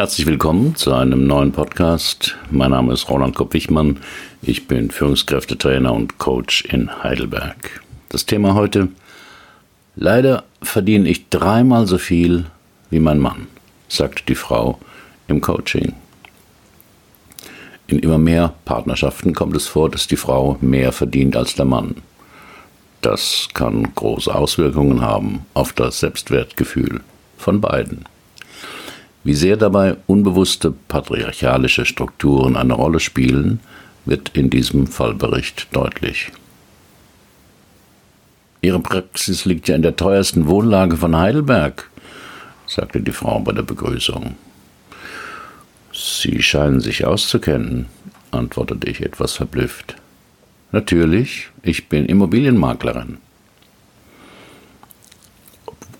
Herzlich willkommen zu einem neuen Podcast. Mein Name ist Roland Kopp-Wichmann. Ich bin Führungskräftetrainer und Coach in Heidelberg. Das Thema heute: Leider verdiene ich dreimal so viel wie mein Mann, sagt die Frau im Coaching. In immer mehr Partnerschaften kommt es vor, dass die Frau mehr verdient als der Mann. Das kann große Auswirkungen haben auf das Selbstwertgefühl von beiden. Wie sehr dabei unbewusste patriarchalische Strukturen eine Rolle spielen, wird in diesem Fallbericht deutlich. Ihre Praxis liegt ja in der teuersten Wohnlage von Heidelberg, sagte die Frau bei der Begrüßung. Sie scheinen sich auszukennen, antwortete ich etwas verblüfft. Natürlich, ich bin Immobilienmaklerin.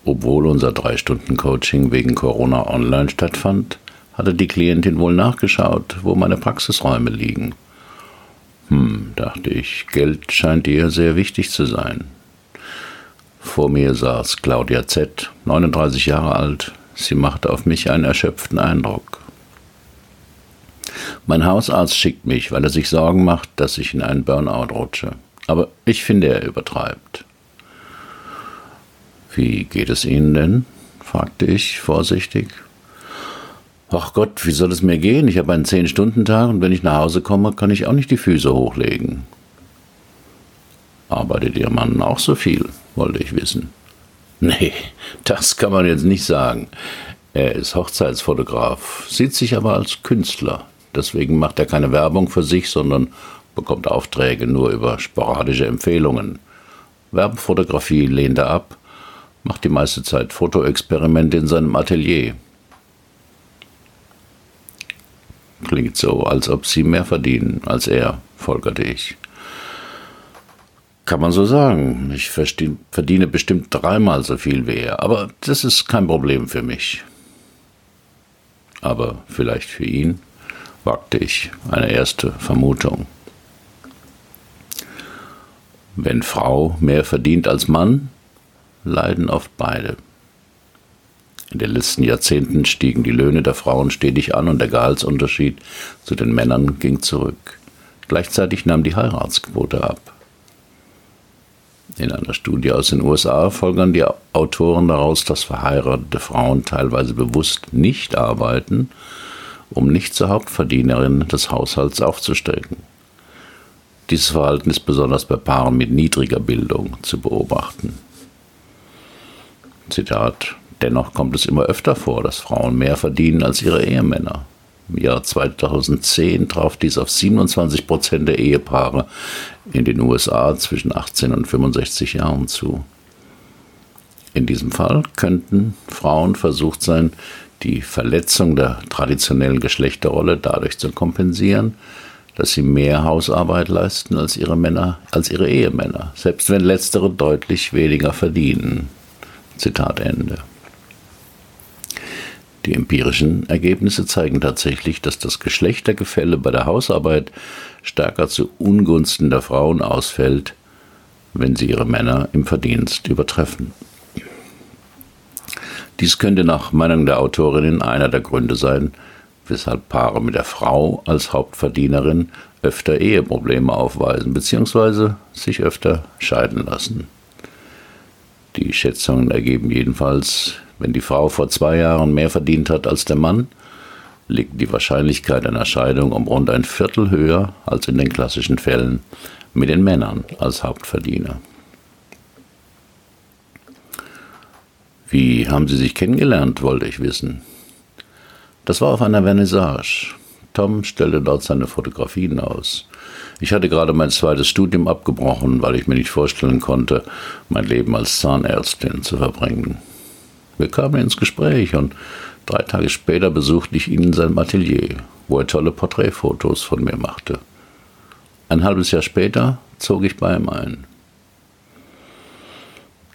Obwohl unser Drei-Stunden-Coaching wegen Corona online stattfand, hatte die Klientin wohl nachgeschaut, wo meine Praxisräume liegen. Hm, dachte ich, Geld scheint ihr sehr wichtig zu sein. Vor mir saß Claudia Z., 39 Jahre alt. Sie machte auf mich einen erschöpften Eindruck. Mein Hausarzt schickt mich, weil er sich Sorgen macht, dass ich in einen Burnout rutsche. Aber ich finde, er übertreibt. Wie geht es Ihnen denn? fragte ich vorsichtig. Ach Gott, wie soll es mir gehen? Ich habe einen Zehn-Stunden-Tag und wenn ich nach Hause komme, kann ich auch nicht die Füße hochlegen. Arbeitet Ihr Mann auch so viel? wollte ich wissen. Nee, das kann man jetzt nicht sagen. Er ist Hochzeitsfotograf, sieht sich aber als Künstler. Deswegen macht er keine Werbung für sich, sondern bekommt Aufträge nur über sporadische Empfehlungen. Werbefotografie lehnt er ab macht die meiste Zeit Fotoexperimente in seinem Atelier. Klingt so, als ob sie mehr verdienen als er, folgerte ich. Kann man so sagen. Ich verdiene bestimmt dreimal so viel wie er, aber das ist kein Problem für mich. Aber vielleicht für ihn, wagte ich eine erste Vermutung. Wenn Frau mehr verdient als Mann, leiden oft beide. In den letzten Jahrzehnten stiegen die Löhne der Frauen stetig an und der Gehaltsunterschied zu den Männern ging zurück. Gleichzeitig nahm die Heiratsquote ab. In einer Studie aus den USA folgern die Autoren daraus, dass verheiratete Frauen teilweise bewusst nicht arbeiten, um nicht zur Hauptverdienerin des Haushalts aufzusteigen. Dieses Verhalten ist besonders bei Paaren mit niedriger Bildung zu beobachten. Zitat, dennoch kommt es immer öfter vor, dass Frauen mehr verdienen als ihre Ehemänner. Im Jahr 2010 traf dies auf 27 Prozent der Ehepaare in den USA zwischen 18 und 65 Jahren zu. In diesem Fall könnten Frauen versucht sein, die Verletzung der traditionellen Geschlechterrolle dadurch zu kompensieren, dass sie mehr Hausarbeit leisten als ihre Männer, als ihre Ehemänner, selbst wenn letztere deutlich weniger verdienen. Zitat Ende. Die empirischen Ergebnisse zeigen tatsächlich, dass das Geschlechtergefälle bei der Hausarbeit stärker zu Ungunsten der Frauen ausfällt, wenn sie ihre Männer im Verdienst übertreffen. Dies könnte nach Meinung der Autorinnen einer der Gründe sein, weshalb Paare mit der Frau als Hauptverdienerin öfter Eheprobleme aufweisen bzw. sich öfter scheiden lassen. Die Schätzungen ergeben jedenfalls, wenn die Frau vor zwei Jahren mehr verdient hat als der Mann, liegt die Wahrscheinlichkeit einer Scheidung um rund ein Viertel höher als in den klassischen Fällen mit den Männern als Hauptverdiener. Wie haben Sie sich kennengelernt, wollte ich wissen. Das war auf einer Vernissage. Tom stellte dort seine Fotografien aus. Ich hatte gerade mein zweites Studium abgebrochen, weil ich mir nicht vorstellen konnte, mein Leben als Zahnärztin zu verbringen. Wir kamen ins Gespräch und drei Tage später besuchte ich ihn in seinem Atelier, wo er tolle Porträtfotos von mir machte. Ein halbes Jahr später zog ich bei ihm ein.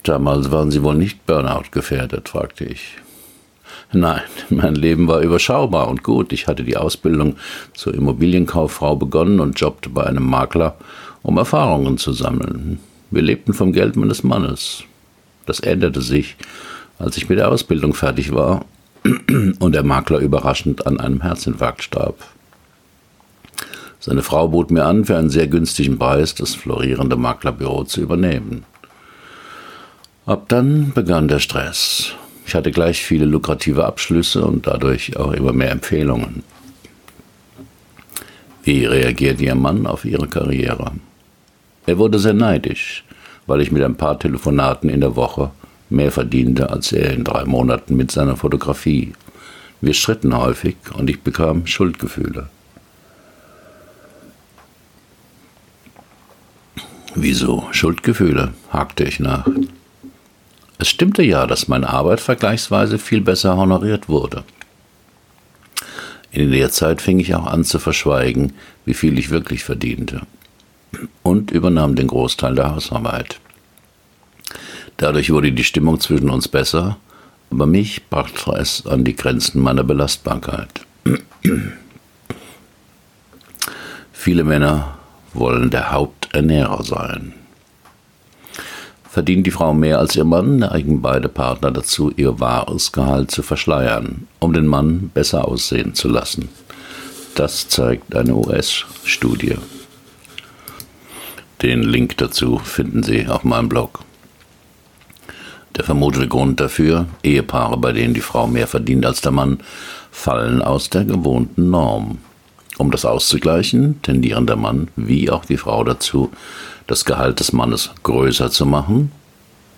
Damals waren Sie wohl nicht Burnout gefährdet, fragte ich. Nein, mein Leben war überschaubar und gut. Ich hatte die Ausbildung zur Immobilienkauffrau begonnen und jobbte bei einem Makler, um Erfahrungen zu sammeln. Wir lebten vom Geld meines Mannes. Das änderte sich, als ich mit der Ausbildung fertig war und der Makler überraschend an einem Herzinfarkt starb. Seine Frau bot mir an, für einen sehr günstigen Preis das florierende Maklerbüro zu übernehmen. Ab dann begann der Stress. Ich hatte gleich viele lukrative Abschlüsse und dadurch auch immer mehr Empfehlungen. Wie reagiert Ihr Mann auf Ihre Karriere? Er wurde sehr neidisch, weil ich mit ein paar Telefonaten in der Woche mehr verdiente als er in drei Monaten mit seiner Fotografie. Wir stritten häufig und ich bekam Schuldgefühle. Wieso Schuldgefühle? hakte ich nach. Es stimmte ja, dass meine Arbeit vergleichsweise viel besser honoriert wurde. In der Zeit fing ich auch an zu verschweigen, wie viel ich wirklich verdiente, und übernahm den Großteil der Hausarbeit. Dadurch wurde die Stimmung zwischen uns besser, aber mich brachte es an die Grenzen meiner Belastbarkeit. Viele Männer wollen der Haupternährer sein. Verdient die Frau mehr als ihr Mann, neigen beide Partner dazu, ihr wahres Gehalt zu verschleiern, um den Mann besser aussehen zu lassen. Das zeigt eine US-Studie. Den Link dazu finden Sie auf meinem Blog. Der vermutete Grund dafür, Ehepaare, bei denen die Frau mehr verdient als der Mann, fallen aus der gewohnten Norm. Um das auszugleichen, tendieren der Mann wie auch die Frau dazu, das Gehalt des Mannes größer zu machen,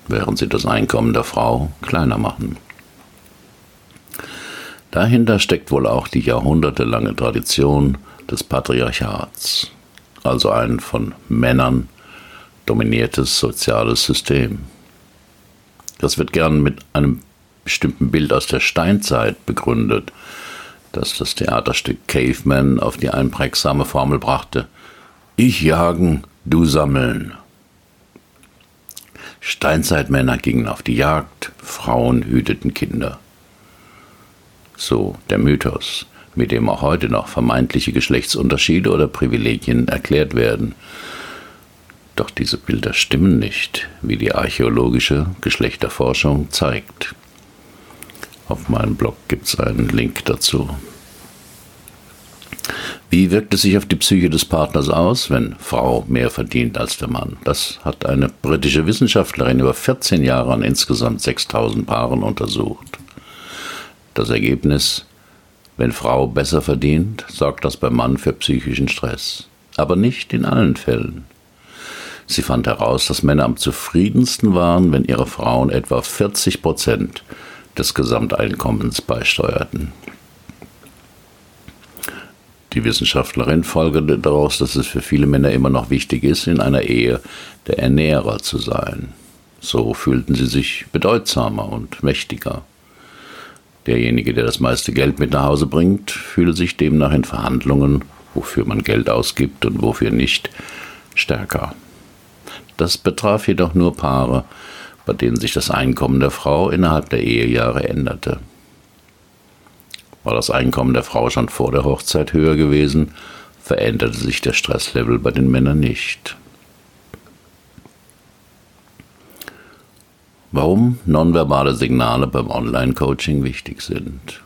während sie das Einkommen der Frau kleiner machen. Dahinter steckt wohl auch die jahrhundertelange Tradition des Patriarchats, also ein von Männern dominiertes soziales System. Das wird gern mit einem bestimmten Bild aus der Steinzeit begründet, das das Theaterstück Caveman auf die einprägsame Formel brachte. Ich jagen, du sammeln. Steinzeitmänner gingen auf die Jagd, Frauen hüteten Kinder. So der Mythos, mit dem auch heute noch vermeintliche Geschlechtsunterschiede oder Privilegien erklärt werden. Doch diese Bilder stimmen nicht, wie die archäologische Geschlechterforschung zeigt. Auf meinem Blog gibt es einen Link dazu. Wie wirkt es sich auf die Psyche des Partners aus, wenn Frau mehr verdient als der Mann? Das hat eine britische Wissenschaftlerin über 14 Jahre an insgesamt 6000 Paaren untersucht. Das Ergebnis, wenn Frau besser verdient, sorgt das beim Mann für psychischen Stress. Aber nicht in allen Fällen. Sie fand heraus, dass Männer am zufriedensten waren, wenn ihre Frauen etwa 40 Prozent des Gesamteinkommens beisteuerten. Die Wissenschaftlerin folgerte daraus, dass es für viele Männer immer noch wichtig ist, in einer Ehe der Ernährer zu sein. So fühlten sie sich bedeutsamer und mächtiger. Derjenige, der das meiste Geld mit nach Hause bringt, fühle sich demnach in Verhandlungen, wofür man Geld ausgibt und wofür nicht, stärker. Das betraf jedoch nur Paare, bei denen sich das Einkommen der Frau innerhalb der Ehejahre änderte. War das Einkommen der Frau schon vor der Hochzeit höher gewesen, veränderte sich der Stresslevel bei den Männern nicht. Warum nonverbale Signale beim Online-Coaching wichtig sind.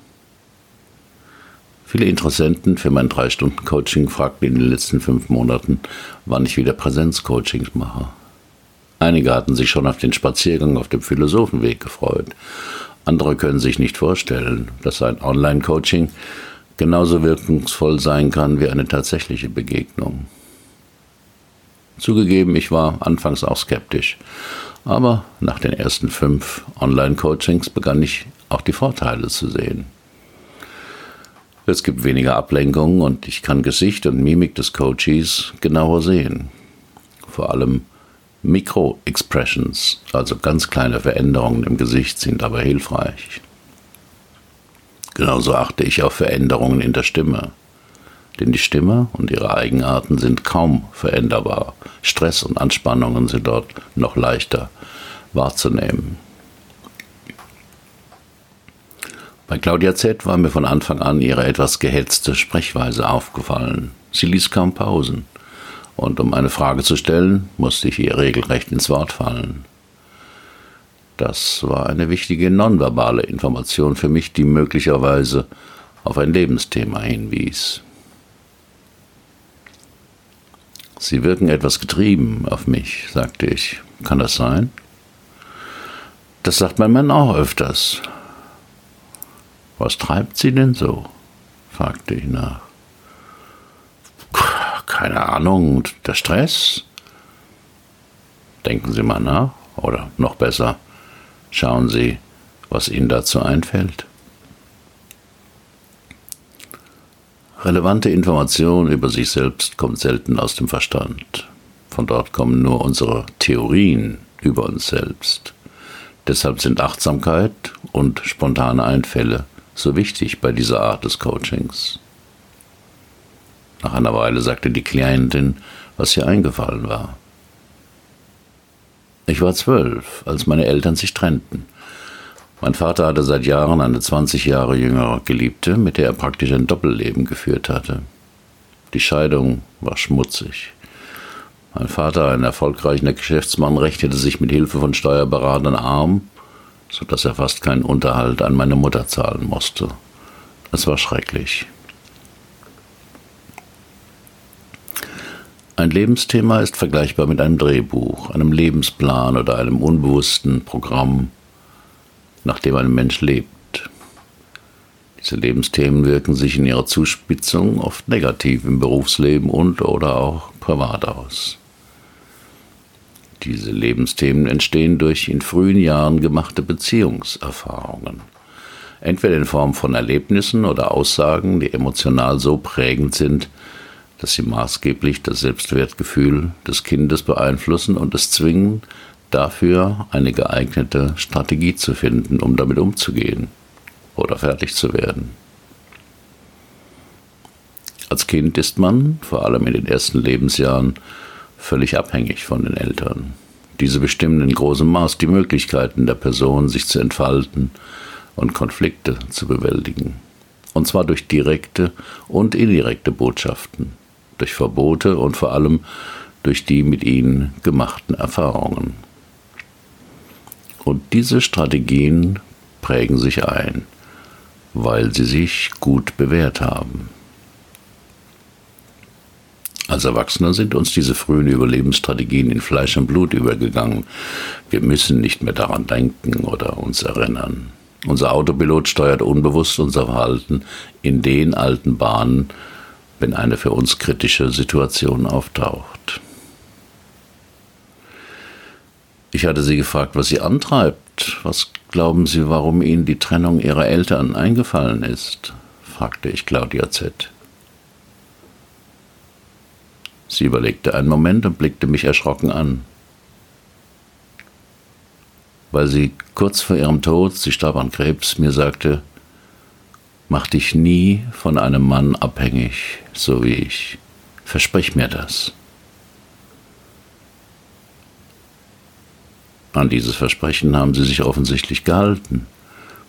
Viele Interessenten für mein 3-Stunden-Coaching fragten in den letzten fünf Monaten, wann ich wieder Präsenz-Coachings mache. Einige hatten sich schon auf den Spaziergang auf dem Philosophenweg gefreut andere können sich nicht vorstellen, dass ein Online-Coaching genauso wirkungsvoll sein kann wie eine tatsächliche Begegnung. Zugegeben, ich war anfangs auch skeptisch, aber nach den ersten fünf Online-Coachings begann ich auch die Vorteile zu sehen. Es gibt weniger Ablenkungen und ich kann Gesicht und Mimik des Coaches genauer sehen. Vor allem Micro-Expressions, also ganz kleine Veränderungen im Gesicht, sind dabei hilfreich. Genauso achte ich auf Veränderungen in der Stimme. Denn die Stimme und ihre Eigenarten sind kaum veränderbar. Stress und Anspannungen sind dort noch leichter wahrzunehmen. Bei Claudia Z war mir von Anfang an ihre etwas gehetzte Sprechweise aufgefallen. Sie ließ kaum Pausen und um eine Frage zu stellen, musste ich ihr regelrecht ins Wort fallen. Das war eine wichtige nonverbale Information für mich, die möglicherweise auf ein Lebensthema hinwies. Sie wirken etwas getrieben auf mich, sagte ich. Kann das sein? Das sagt mein Mann auch öfters. Was treibt Sie denn so? fragte ich nach. Keine Ahnung, der Stress? Denken Sie mal nach, oder noch besser, schauen Sie, was Ihnen dazu einfällt. Relevante Information über sich selbst kommt selten aus dem Verstand. Von dort kommen nur unsere Theorien über uns selbst. Deshalb sind Achtsamkeit und spontane Einfälle so wichtig bei dieser Art des Coachings. Nach einer Weile sagte die Klientin, was ihr eingefallen war. Ich war zwölf, als meine Eltern sich trennten. Mein Vater hatte seit Jahren eine 20 Jahre jüngere Geliebte, mit der er praktisch ein Doppelleben geführt hatte. Die Scheidung war schmutzig. Mein Vater, ein erfolgreicher Geschäftsmann, rechnete sich mit Hilfe von Steuerberatern arm, so dass er fast keinen Unterhalt an meine Mutter zahlen musste. Es war schrecklich. Ein Lebensthema ist vergleichbar mit einem Drehbuch, einem Lebensplan oder einem unbewussten Programm, nach dem ein Mensch lebt. Diese Lebensthemen wirken sich in ihrer Zuspitzung oft negativ im Berufsleben und oder auch privat aus. Diese Lebensthemen entstehen durch in frühen Jahren gemachte Beziehungserfahrungen. Entweder in Form von Erlebnissen oder Aussagen, die emotional so prägend sind, dass sie maßgeblich das Selbstwertgefühl des Kindes beeinflussen und es zwingen, dafür eine geeignete Strategie zu finden, um damit umzugehen oder fertig zu werden. Als Kind ist man, vor allem in den ersten Lebensjahren, völlig abhängig von den Eltern. Diese bestimmen in großem Maß die Möglichkeiten der Person, sich zu entfalten und Konflikte zu bewältigen. Und zwar durch direkte und indirekte Botschaften, durch Verbote und vor allem durch die mit ihnen gemachten Erfahrungen. Und diese Strategien prägen sich ein, weil sie sich gut bewährt haben. Als Erwachsene sind uns diese frühen Überlebensstrategien in Fleisch und Blut übergegangen. Wir müssen nicht mehr daran denken oder uns erinnern. Unser Autopilot steuert unbewusst unser Verhalten in den alten Bahnen, wenn eine für uns kritische Situation auftaucht. Ich hatte sie gefragt, was sie antreibt. Was glauben Sie, warum Ihnen die Trennung Ihrer Eltern eingefallen ist? fragte ich Claudia Z. Sie überlegte einen Moment und blickte mich erschrocken an. Weil sie kurz vor ihrem Tod, sie starb an Krebs, mir sagte, mach dich nie von einem Mann abhängig, so wie ich. Versprich mir das. An dieses Versprechen haben sie sich offensichtlich gehalten,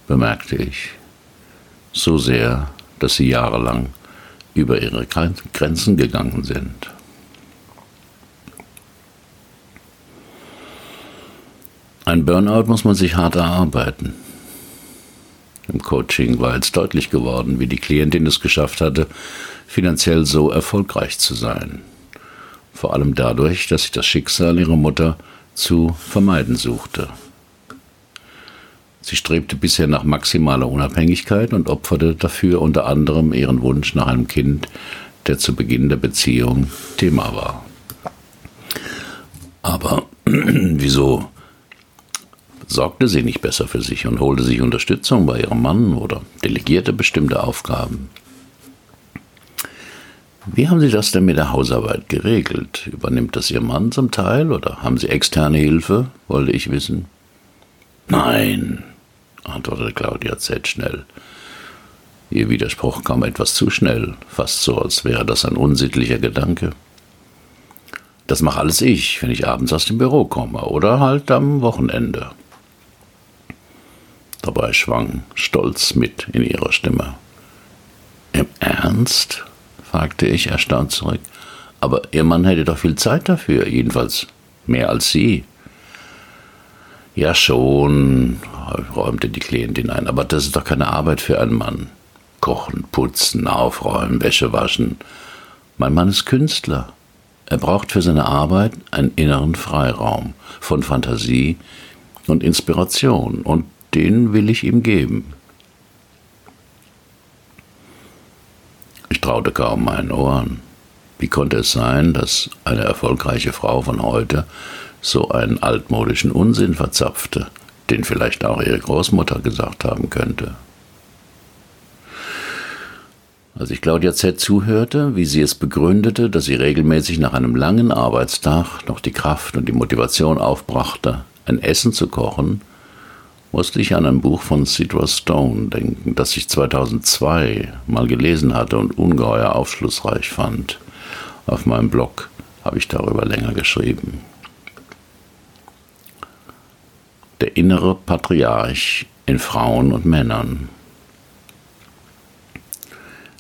bemerkte ich. So sehr, dass sie jahrelang über ihre Grenzen gegangen sind. Ein Burnout muss man sich hart erarbeiten. Im Coaching war jetzt deutlich geworden, wie die Klientin es geschafft hatte, finanziell so erfolgreich zu sein. Vor allem dadurch, dass sich das Schicksal ihrer Mutter zu vermeiden suchte. Sie strebte bisher nach maximaler Unabhängigkeit und opferte dafür unter anderem ihren Wunsch nach einem Kind, der zu Beginn der Beziehung Thema war. Aber wieso sorgte sie nicht besser für sich und holte sich Unterstützung bei ihrem Mann oder delegierte bestimmte Aufgaben. Wie haben Sie das denn mit der Hausarbeit geregelt? Übernimmt das Ihr Mann zum Teil oder haben Sie externe Hilfe? wollte ich wissen. Nein, antwortete Claudia Z. schnell. Ihr Widerspruch kam etwas zu schnell, fast so, als wäre das ein unsittlicher Gedanke. Das mache alles ich, wenn ich abends aus dem Büro komme oder halt am Wochenende. Dabei schwang Stolz mit in ihrer Stimme. Im Ernst? fragte ich erstaunt zurück. Aber Ihr Mann hätte doch viel Zeit dafür, jedenfalls mehr als Sie. Ja schon, räumte die Klientin ein, aber das ist doch keine Arbeit für einen Mann. Kochen, putzen, aufräumen, Wäsche waschen. Mein Mann ist Künstler. Er braucht für seine Arbeit einen inneren Freiraum von Fantasie und Inspiration, und den will ich ihm geben. Ich traute kaum meinen Ohren. Wie konnte es sein, dass eine erfolgreiche Frau von heute so einen altmodischen Unsinn verzapfte, den vielleicht auch ihre Großmutter gesagt haben könnte? Als ich Claudia Z. zuhörte, wie sie es begründete, dass sie regelmäßig nach einem langen Arbeitstag noch die Kraft und die Motivation aufbrachte, ein Essen zu kochen, musste ich an ein Buch von Cedra Stone denken, das ich 2002 mal gelesen hatte und ungeheuer aufschlussreich fand. Auf meinem Blog habe ich darüber länger geschrieben. Der innere Patriarch in Frauen und Männern.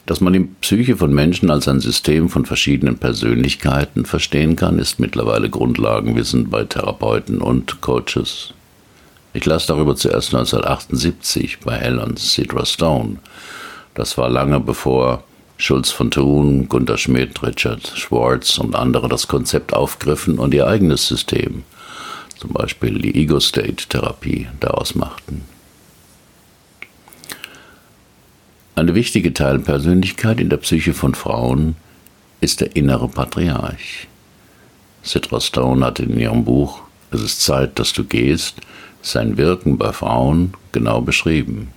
Dass man die Psyche von Menschen als ein System von verschiedenen Persönlichkeiten verstehen kann, ist mittlerweile Grundlagenwissen bei Therapeuten und Coaches. Ich las darüber zuerst 1978 bei Helen Cedra Stone. Das war lange bevor Schulz von Thun, Gunter Schmidt, Richard Schwartz und andere das Konzept aufgriffen und ihr eigenes System, zum Beispiel die Ego-State-Therapie, daraus machten. Eine wichtige Teilpersönlichkeit in der Psyche von Frauen ist der innere Patriarch. Citra Stone hat in ihrem Buch Es ist Zeit, dass du gehst sein Wirken bei Frauen genau beschrieben.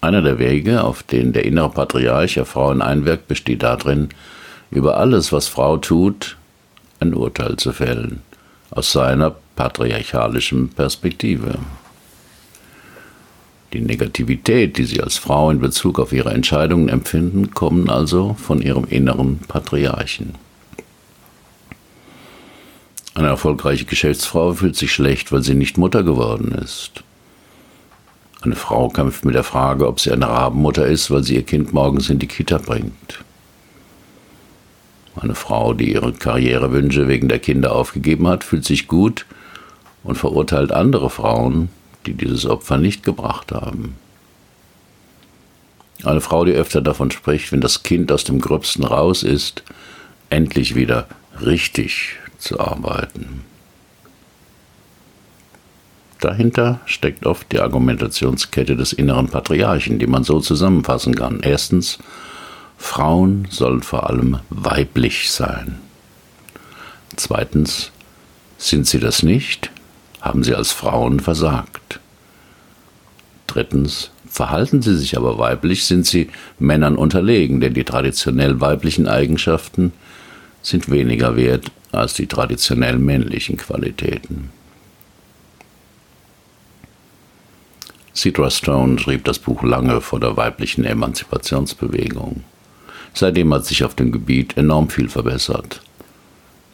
Einer der Wege, auf denen der innere Patriarch auf Frauen einwirkt, besteht darin, über alles, was Frau tut, ein Urteil zu fällen, aus seiner patriarchalischen Perspektive. Die Negativität, die sie als Frau in Bezug auf ihre Entscheidungen empfinden, kommen also von ihrem inneren Patriarchen. Eine erfolgreiche Geschäftsfrau fühlt sich schlecht, weil sie nicht Mutter geworden ist. Eine Frau kämpft mit der Frage, ob sie eine Rabenmutter ist, weil sie ihr Kind morgens in die Kita bringt. Eine Frau, die ihre Karrierewünsche wegen der Kinder aufgegeben hat, fühlt sich gut und verurteilt andere Frauen, die dieses Opfer nicht gebracht haben. Eine Frau, die öfter davon spricht, wenn das Kind aus dem Gröbsten raus ist, endlich wieder richtig zu arbeiten. Dahinter steckt oft die Argumentationskette des inneren Patriarchen, die man so zusammenfassen kann. Erstens, Frauen sollen vor allem weiblich sein. Zweitens, sind sie das nicht, haben sie als Frauen versagt. Drittens, verhalten sie sich aber weiblich, sind sie Männern unterlegen, denn die traditionell weiblichen Eigenschaften sind weniger wert als die traditionell männlichen Qualitäten. Cedra Stone schrieb das Buch lange vor der weiblichen Emanzipationsbewegung. Seitdem hat sich auf dem Gebiet enorm viel verbessert.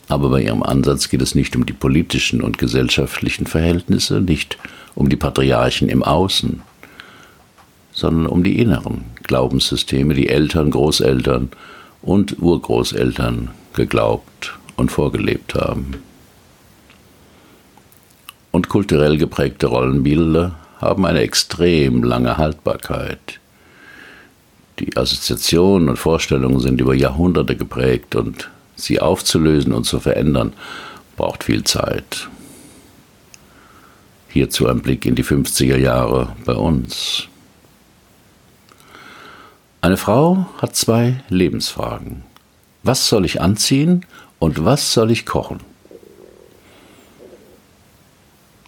Aber bei ihrem Ansatz geht es nicht um die politischen und gesellschaftlichen Verhältnisse, nicht um die Patriarchen im Außen, sondern um die inneren Glaubenssysteme, die Eltern, Großeltern und Urgroßeltern geglaubt und vorgelebt haben. Und kulturell geprägte Rollenbilder haben eine extrem lange Haltbarkeit. Die Assoziationen und Vorstellungen sind über Jahrhunderte geprägt und sie aufzulösen und zu verändern braucht viel Zeit. Hierzu ein Blick in die 50er Jahre bei uns. Eine Frau hat zwei Lebensfragen. Was soll ich anziehen und was soll ich kochen?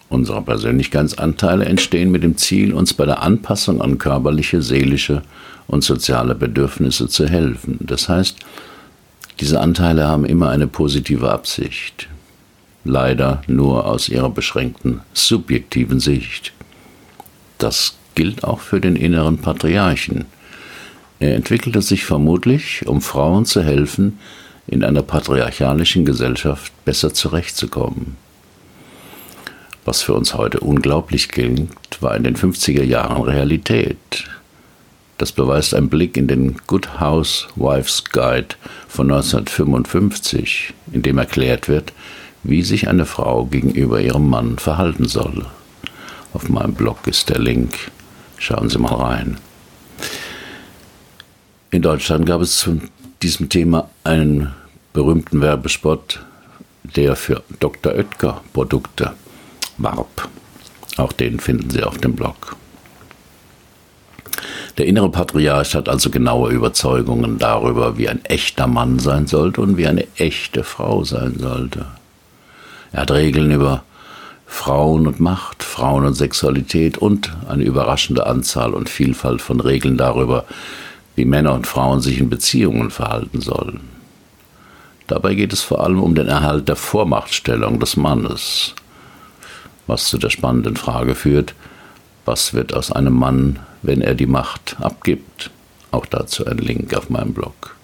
Unsere Persönlichkeitsanteile entstehen mit dem Ziel, uns bei der Anpassung an körperliche, seelische und soziale Bedürfnisse zu helfen. Das heißt, diese Anteile haben immer eine positive Absicht. Leider nur aus ihrer beschränkten subjektiven Sicht. Das gilt auch für den inneren Patriarchen. Er entwickelte sich vermutlich, um Frauen zu helfen, in einer patriarchalischen Gesellschaft besser zurechtzukommen. Was für uns heute unglaublich klingt, war in den 50er Jahren Realität. Das beweist ein Blick in den Good House Wives Guide von 1955, in dem erklärt wird, wie sich eine Frau gegenüber ihrem Mann verhalten soll. Auf meinem Blog ist der Link. Schauen Sie mal rein. In Deutschland gab es diesem Thema einen berühmten Werbespot, der für Dr. Oetker Produkte warb. Auch den finden Sie auf dem Blog. Der innere Patriarch hat also genaue Überzeugungen darüber, wie ein echter Mann sein sollte und wie eine echte Frau sein sollte. Er hat Regeln über Frauen und Macht, Frauen und Sexualität und eine überraschende Anzahl und Vielfalt von Regeln darüber, wie Männer und Frauen sich in Beziehungen verhalten sollen. Dabei geht es vor allem um den Erhalt der Vormachtstellung des Mannes, was zu der spannenden Frage führt, was wird aus einem Mann, wenn er die Macht abgibt? Auch dazu ein Link auf meinem Blog.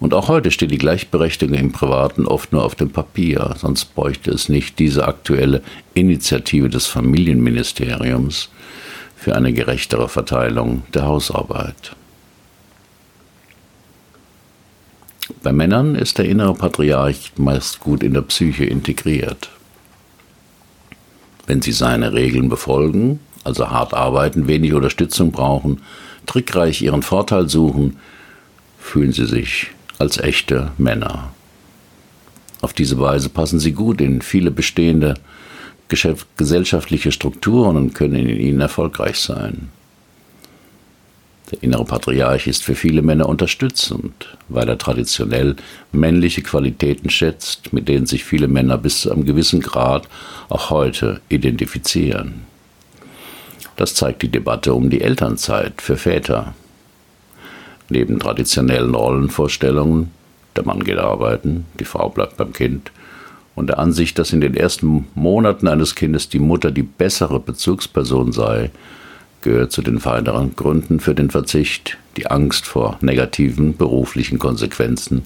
Und auch heute steht die Gleichberechtigung im Privaten oft nur auf dem Papier, sonst bräuchte es nicht diese aktuelle Initiative des Familienministeriums für eine gerechtere Verteilung der Hausarbeit. Bei Männern ist der innere Patriarch meist gut in der Psyche integriert. Wenn sie seine Regeln befolgen, also hart arbeiten, wenig Unterstützung brauchen, trickreich ihren Vorteil suchen, fühlen sie sich als echte Männer. Auf diese Weise passen sie gut in viele bestehende gesellschaftliche Strukturen und können in ihnen erfolgreich sein. Der innere Patriarch ist für viele Männer unterstützend, weil er traditionell männliche Qualitäten schätzt, mit denen sich viele Männer bis zu einem gewissen Grad auch heute identifizieren. Das zeigt die Debatte um die Elternzeit für Väter. Neben traditionellen Rollenvorstellungen, der Mann geht arbeiten, die Frau bleibt beim Kind, und der Ansicht, dass in den ersten Monaten eines Kindes die Mutter die bessere Bezugsperson sei, gehört zu den weiteren Gründen für den Verzicht die Angst vor negativen beruflichen Konsequenzen.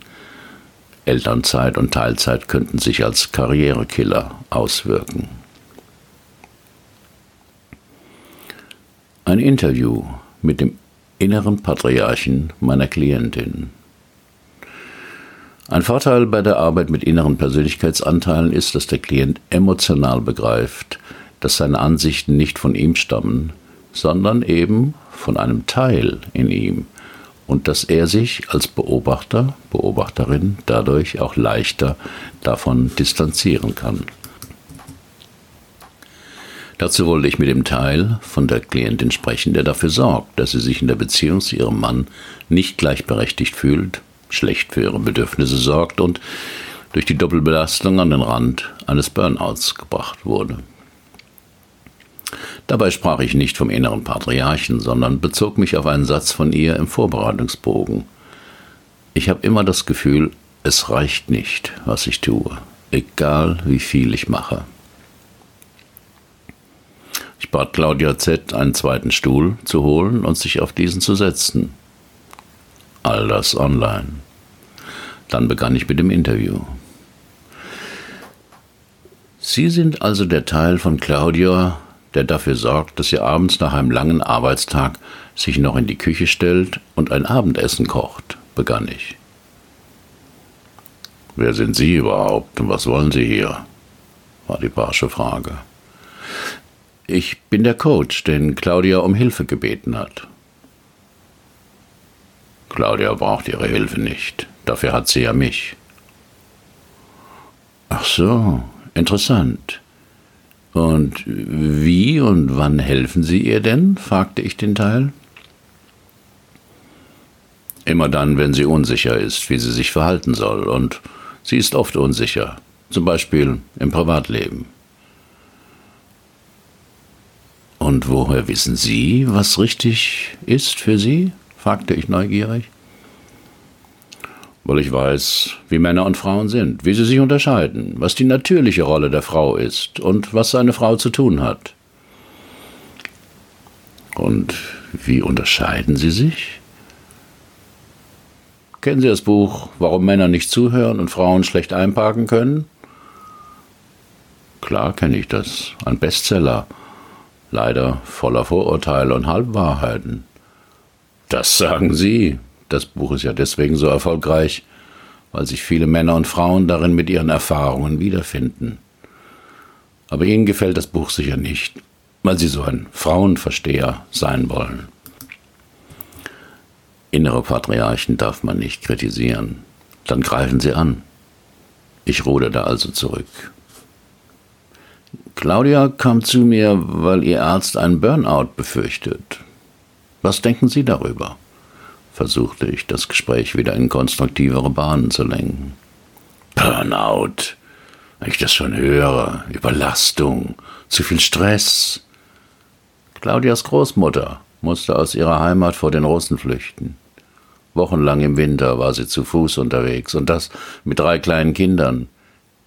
Elternzeit und Teilzeit könnten sich als Karrierekiller auswirken. Ein Interview mit dem inneren Patriarchen meiner Klientin. Ein Vorteil bei der Arbeit mit inneren Persönlichkeitsanteilen ist, dass der Klient emotional begreift, dass seine Ansichten nicht von ihm stammen, sondern eben von einem Teil in ihm und dass er sich als Beobachter, Beobachterin dadurch auch leichter davon distanzieren kann. Dazu wollte ich mit dem Teil von der Klientin sprechen, der dafür sorgt, dass sie sich in der Beziehung zu ihrem Mann nicht gleichberechtigt fühlt, schlecht für ihre Bedürfnisse sorgt und durch die Doppelbelastung an den Rand eines Burnouts gebracht wurde. Dabei sprach ich nicht vom inneren Patriarchen, sondern bezog mich auf einen Satz von ihr im Vorbereitungsbogen. Ich habe immer das Gefühl, es reicht nicht, was ich tue, egal wie viel ich mache. Ich bat Claudia Z., einen zweiten Stuhl zu holen und sich auf diesen zu setzen. All das online. Dann begann ich mit dem Interview. Sie sind also der Teil von Claudia, der dafür sorgt, dass sie abends nach einem langen Arbeitstag sich noch in die Küche stellt und ein Abendessen kocht, begann ich. Wer sind Sie überhaupt und was wollen Sie hier? war die barsche Frage. Ich bin der Coach, den Claudia um Hilfe gebeten hat. Claudia braucht Ihre Hilfe nicht. Dafür hat sie ja mich. Ach so, interessant. Und wie und wann helfen Sie ihr denn? fragte ich den Teil. Immer dann, wenn sie unsicher ist, wie sie sich verhalten soll. Und sie ist oft unsicher, zum Beispiel im Privatleben. Und woher wissen Sie, was richtig ist für Sie? fragte ich neugierig weil ich weiß, wie Männer und Frauen sind, wie sie sich unterscheiden, was die natürliche Rolle der Frau ist und was eine Frau zu tun hat. Und wie unterscheiden sie sich? Kennen Sie das Buch Warum Männer nicht zuhören und Frauen schlecht einparken können? Klar kenne ich das. Ein Bestseller. Leider voller Vorurteile und Halbwahrheiten. Das sagen Sie, das Buch ist ja deswegen so erfolgreich, weil sich viele Männer und Frauen darin mit ihren Erfahrungen wiederfinden. Aber Ihnen gefällt das Buch sicher nicht, weil Sie so ein Frauenversteher sein wollen. Innere Patriarchen darf man nicht kritisieren. Dann greifen sie an. Ich ruderte also zurück. Claudia kam zu mir, weil ihr Arzt einen Burnout befürchtet. Was denken Sie darüber? Versuchte ich, das Gespräch wieder in konstruktivere Bahnen zu lenken. Burnout. Wenn ich das schon höre, Überlastung, zu viel Stress. Claudias Großmutter musste aus ihrer Heimat vor den Russen flüchten. Wochenlang im Winter war sie zu Fuß unterwegs und das mit drei kleinen Kindern.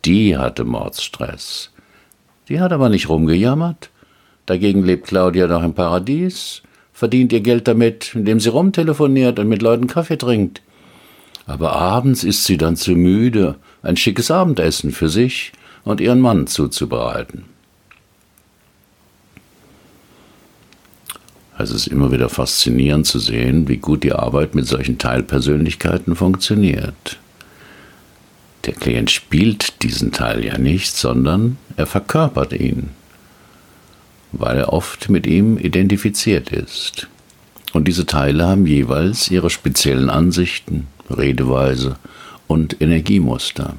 Die hatte Mordsstress. Die hat aber nicht rumgejammert. Dagegen lebt Claudia doch im Paradies, verdient ihr Geld damit, indem sie rumtelefoniert und mit Leuten Kaffee trinkt. Aber abends ist sie dann zu müde, ein schickes Abendessen für sich und ihren Mann zuzubereiten. Es ist immer wieder faszinierend zu sehen, wie gut die Arbeit mit solchen Teilpersönlichkeiten funktioniert. Der Klient spielt diesen Teil ja nicht, sondern er verkörpert ihn, weil er oft mit ihm identifiziert ist. Und diese Teile haben jeweils ihre speziellen Ansichten, Redeweise und Energiemuster.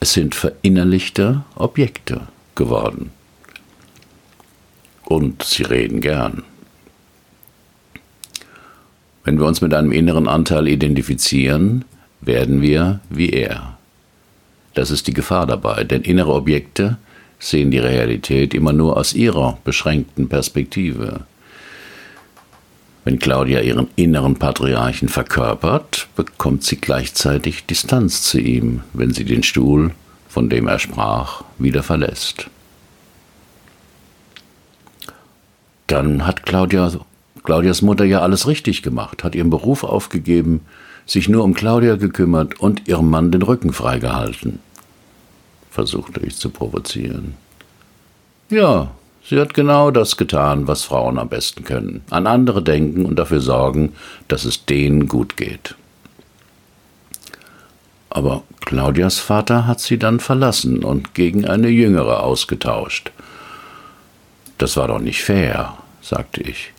Es sind verinnerlichte Objekte geworden und sie reden gern. Wenn wir uns mit einem inneren Anteil identifizieren, werden wir wie er. Das ist die Gefahr dabei, denn innere Objekte sehen die Realität immer nur aus ihrer beschränkten Perspektive. Wenn Claudia ihren inneren Patriarchen verkörpert, bekommt sie gleichzeitig Distanz zu ihm, wenn sie den Stuhl, von dem er sprach, wieder verlässt. dann hat Claudia, Claudias Mutter ja alles richtig gemacht, hat ihren Beruf aufgegeben, sich nur um Claudia gekümmert und ihrem Mann den Rücken freigehalten. Versuchte ich zu provozieren. Ja, sie hat genau das getan, was Frauen am besten können. An andere denken und dafür sorgen, dass es denen gut geht. Aber Claudias Vater hat sie dann verlassen und gegen eine jüngere ausgetauscht. Das war doch nicht fair, sagte ich.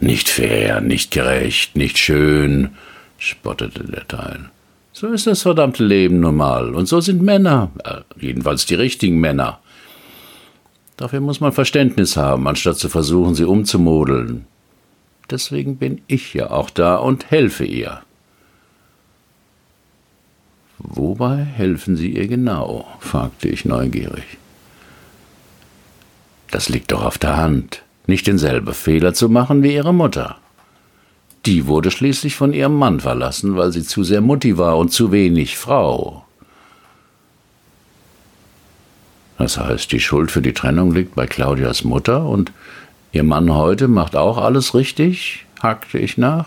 Nicht fair, nicht gerecht, nicht schön, spottete der Teil. So ist das verdammte Leben nun mal. Und so sind Männer, äh, jedenfalls die richtigen Männer. Dafür muss man Verständnis haben, anstatt zu versuchen, sie umzumodeln. Deswegen bin ich ja auch da und helfe ihr. Wobei helfen Sie ihr genau? fragte ich neugierig. Das liegt doch auf der Hand, nicht denselben Fehler zu machen wie ihre Mutter. Die wurde schließlich von ihrem Mann verlassen, weil sie zu sehr Mutti war und zu wenig Frau. Das heißt, die Schuld für die Trennung liegt bei Claudias Mutter und ihr Mann heute macht auch alles richtig? hakte ich nach.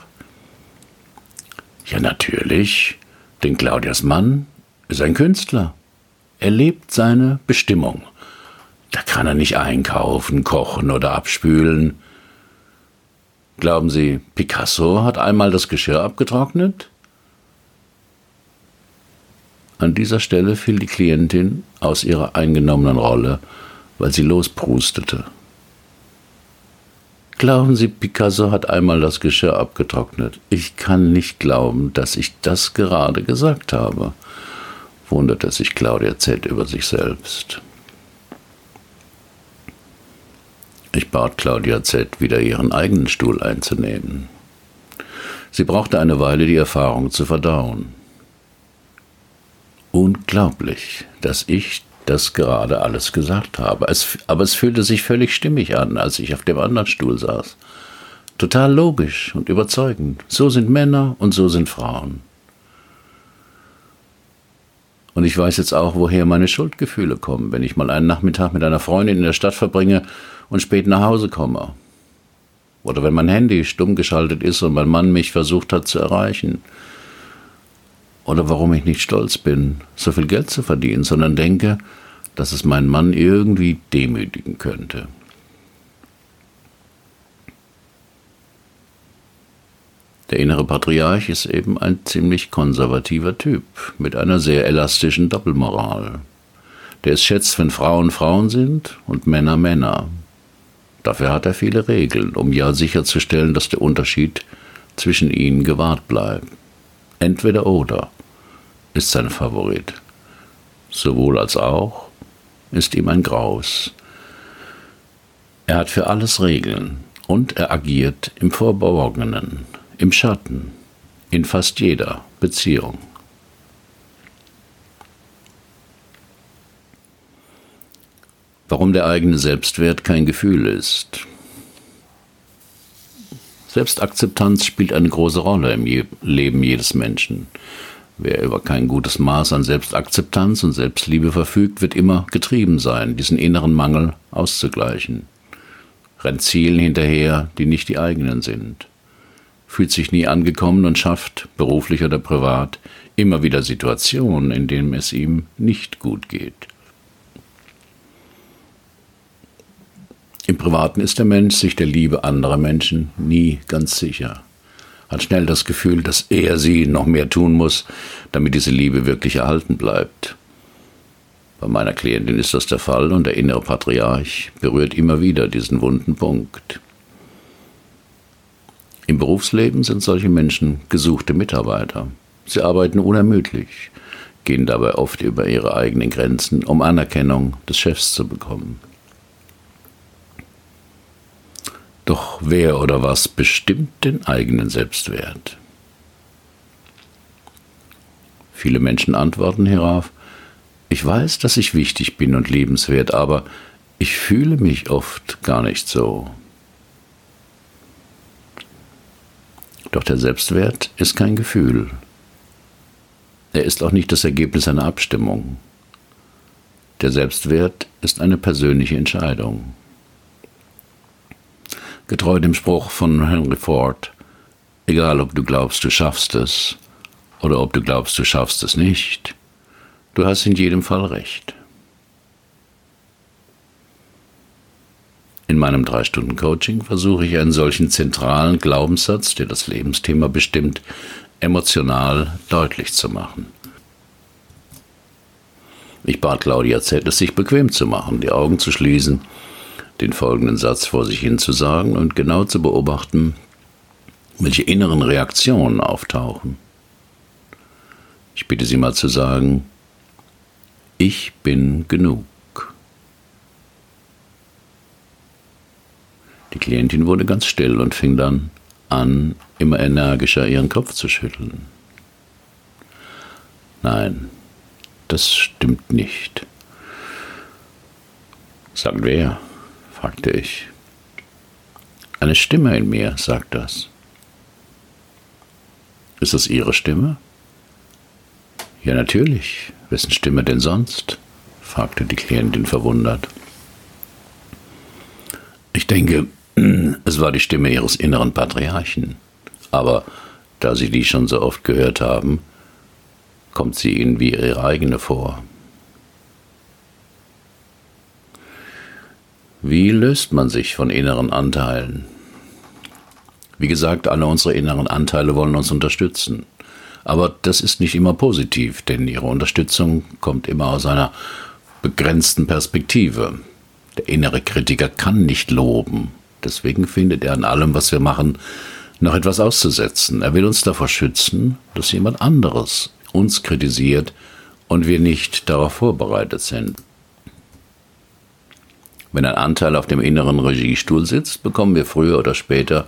Ja, natürlich, denn Claudias Mann ist ein Künstler. Er lebt seine Bestimmung. Da kann er nicht einkaufen, kochen oder abspülen. Glauben Sie, Picasso hat einmal das Geschirr abgetrocknet? An dieser Stelle fiel die Klientin aus ihrer eingenommenen Rolle, weil sie losprustete. Glauben Sie, Picasso hat einmal das Geschirr abgetrocknet. Ich kann nicht glauben, dass ich das gerade gesagt habe, wunderte sich Claudia Z. über sich selbst. Ich bat Claudia Z., wieder ihren eigenen Stuhl einzunehmen. Sie brauchte eine Weile, die Erfahrung zu verdauen. Unglaublich, dass ich das gerade alles gesagt habe. Es, aber es fühlte sich völlig stimmig an, als ich auf dem anderen Stuhl saß. Total logisch und überzeugend. So sind Männer und so sind Frauen. Und ich weiß jetzt auch, woher meine Schuldgefühle kommen, wenn ich mal einen Nachmittag mit einer Freundin in der Stadt verbringe und spät nach Hause komme. Oder wenn mein Handy stumm geschaltet ist und mein Mann mich versucht hat zu erreichen. Oder warum ich nicht stolz bin, so viel Geld zu verdienen, sondern denke, dass es meinen Mann irgendwie demütigen könnte. Der innere Patriarch ist eben ein ziemlich konservativer Typ mit einer sehr elastischen Doppelmoral. Der es schätzt, wenn Frauen Frauen sind und Männer Männer. Dafür hat er viele Regeln, um ja sicherzustellen, dass der Unterschied zwischen ihnen gewahrt bleibt. Entweder oder ist sein Favorit. Sowohl als auch ist ihm ein Graus. Er hat für alles Regeln und er agiert im Verborgenen, im Schatten, in fast jeder Beziehung. Warum der eigene Selbstwert kein Gefühl ist. Selbstakzeptanz spielt eine große Rolle im Leben jedes Menschen. Wer über kein gutes Maß an Selbstakzeptanz und Selbstliebe verfügt, wird immer getrieben sein, diesen inneren Mangel auszugleichen. Rennt Zielen hinterher, die nicht die eigenen sind. Fühlt sich nie angekommen und schafft, beruflich oder privat, immer wieder Situationen, in denen es ihm nicht gut geht. Im Privaten ist der Mensch sich der Liebe anderer Menschen nie ganz sicher hat schnell das Gefühl, dass er sie noch mehr tun muss, damit diese Liebe wirklich erhalten bleibt. Bei meiner Klientin ist das der Fall und der innere Patriarch berührt immer wieder diesen wunden Punkt. Im Berufsleben sind solche Menschen gesuchte Mitarbeiter. Sie arbeiten unermüdlich, gehen dabei oft über ihre eigenen Grenzen, um Anerkennung des Chefs zu bekommen. Doch wer oder was bestimmt den eigenen Selbstwert? Viele Menschen antworten hierauf, ich weiß, dass ich wichtig bin und liebenswert, aber ich fühle mich oft gar nicht so. Doch der Selbstwert ist kein Gefühl. Er ist auch nicht das Ergebnis einer Abstimmung. Der Selbstwert ist eine persönliche Entscheidung. Getreu dem Spruch von Henry Ford, egal ob du glaubst, du schaffst es oder ob du glaubst, du schaffst es nicht, du hast in jedem Fall recht. In meinem drei Stunden Coaching versuche ich einen solchen zentralen Glaubenssatz, der das Lebensthema bestimmt, emotional deutlich zu machen. Ich bat Claudia Z., es sich bequem zu machen, die Augen zu schließen den folgenden Satz vor sich hin zu sagen und genau zu beobachten, welche inneren Reaktionen auftauchen. Ich bitte Sie mal zu sagen, ich bin genug. Die Klientin wurde ganz still und fing dann an, immer energischer ihren Kopf zu schütteln. Nein, das stimmt nicht. Sagt wer? fragte ich. Eine Stimme in mir sagt das. Ist es Ihre Stimme? Ja, natürlich. Wessen Stimme denn sonst? fragte die Klientin verwundert. Ich denke, es war die Stimme Ihres inneren Patriarchen. Aber da Sie die schon so oft gehört haben, kommt sie Ihnen wie Ihre eigene vor. Wie löst man sich von inneren Anteilen? Wie gesagt, alle unsere inneren Anteile wollen uns unterstützen. Aber das ist nicht immer positiv, denn ihre Unterstützung kommt immer aus einer begrenzten Perspektive. Der innere Kritiker kann nicht loben. Deswegen findet er an allem, was wir machen, noch etwas auszusetzen. Er will uns davor schützen, dass jemand anderes uns kritisiert und wir nicht darauf vorbereitet sind. Wenn ein Anteil auf dem inneren Regiestuhl sitzt, bekommen wir früher oder später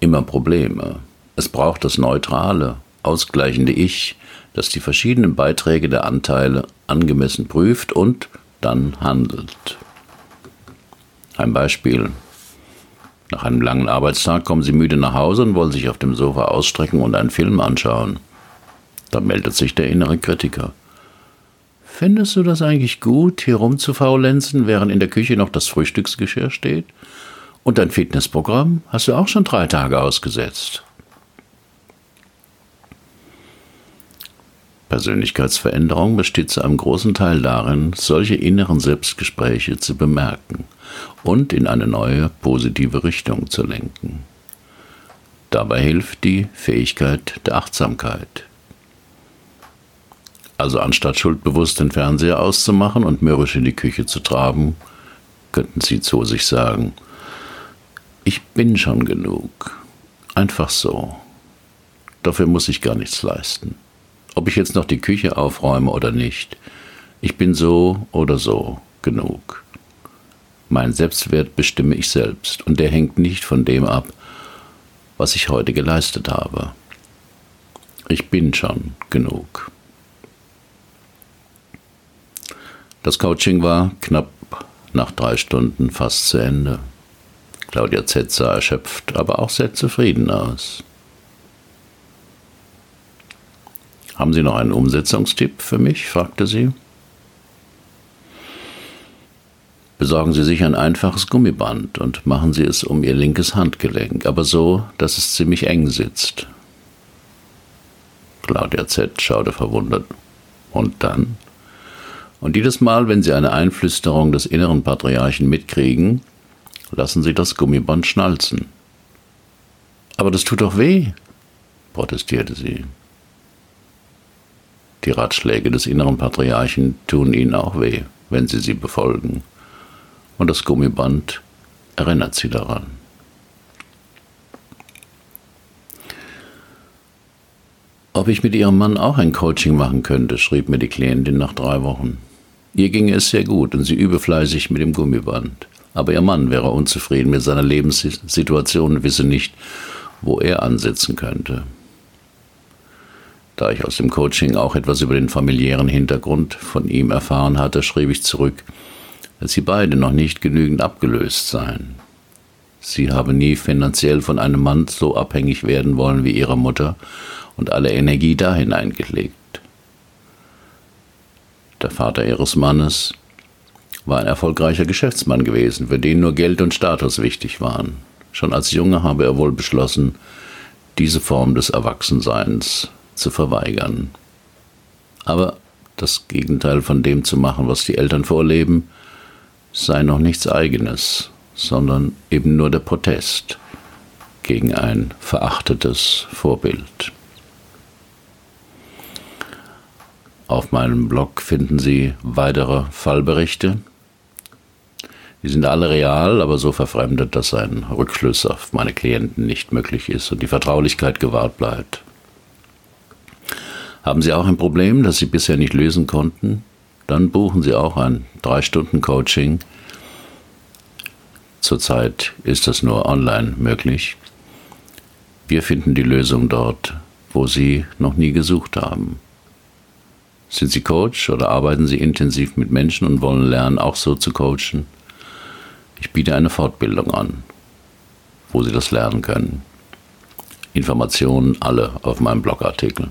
immer Probleme. Es braucht das neutrale, ausgleichende Ich, das die verschiedenen Beiträge der Anteile angemessen prüft und dann handelt. Ein Beispiel. Nach einem langen Arbeitstag kommen Sie müde nach Hause und wollen sich auf dem Sofa ausstrecken und einen Film anschauen. Da meldet sich der innere Kritiker. Findest du das eigentlich gut, hier rumzufaulenzen, während in der Küche noch das Frühstücksgeschirr steht? Und dein Fitnessprogramm hast du auch schon drei Tage ausgesetzt. Persönlichkeitsveränderung besteht zu einem großen Teil darin, solche inneren Selbstgespräche zu bemerken und in eine neue positive Richtung zu lenken. Dabei hilft die Fähigkeit der Achtsamkeit. Also anstatt schuldbewusst den Fernseher auszumachen und mürrisch in die Küche zu traben, könnten Sie zu sich sagen, ich bin schon genug. Einfach so. Dafür muss ich gar nichts leisten. Ob ich jetzt noch die Küche aufräume oder nicht, ich bin so oder so genug. Mein Selbstwert bestimme ich selbst und der hängt nicht von dem ab, was ich heute geleistet habe. Ich bin schon genug. Das Coaching war knapp nach drei Stunden fast zu Ende. Claudia Z sah erschöpft, aber auch sehr zufrieden aus. Haben Sie noch einen Umsetzungstipp für mich? fragte sie. Besorgen Sie sich ein einfaches Gummiband und machen Sie es um Ihr linkes Handgelenk, aber so, dass es ziemlich eng sitzt. Claudia Z schaute verwundert. Und dann? Und jedes Mal, wenn Sie eine Einflüsterung des inneren Patriarchen mitkriegen, lassen Sie das Gummiband schnalzen. Aber das tut doch weh, protestierte sie. Die Ratschläge des inneren Patriarchen tun Ihnen auch weh, wenn Sie sie befolgen. Und das Gummiband erinnert Sie daran. Ob ich mit Ihrem Mann auch ein Coaching machen könnte, schrieb mir die Klientin nach drei Wochen. Ihr ginge es sehr gut und sie übe fleißig mit dem Gummiband. Aber ihr Mann wäre unzufrieden mit seiner Lebenssituation und wisse nicht, wo er ansetzen könnte. Da ich aus dem Coaching auch etwas über den familiären Hintergrund von ihm erfahren hatte, schrieb ich zurück, dass sie beide noch nicht genügend abgelöst seien. Sie habe nie finanziell von einem Mann so abhängig werden wollen wie ihre Mutter und alle Energie da hineingelegt. Der Vater ihres Mannes war ein erfolgreicher Geschäftsmann gewesen, für den nur Geld und Status wichtig waren. Schon als Junge habe er wohl beschlossen, diese Form des Erwachsenseins zu verweigern. Aber das Gegenteil von dem zu machen, was die Eltern vorleben, sei noch nichts eigenes, sondern eben nur der Protest gegen ein verachtetes Vorbild. Auf meinem Blog finden Sie weitere Fallberichte. Die sind alle real, aber so verfremdet, dass ein Rückschluss auf meine Klienten nicht möglich ist und die Vertraulichkeit gewahrt bleibt. Haben Sie auch ein Problem, das Sie bisher nicht lösen konnten? Dann buchen Sie auch ein 3-Stunden-Coaching. Zurzeit ist das nur online möglich. Wir finden die Lösung dort, wo Sie noch nie gesucht haben. Sind Sie Coach oder arbeiten Sie intensiv mit Menschen und wollen lernen, auch so zu coachen? Ich biete eine Fortbildung an, wo Sie das lernen können. Informationen alle auf meinem Blogartikel.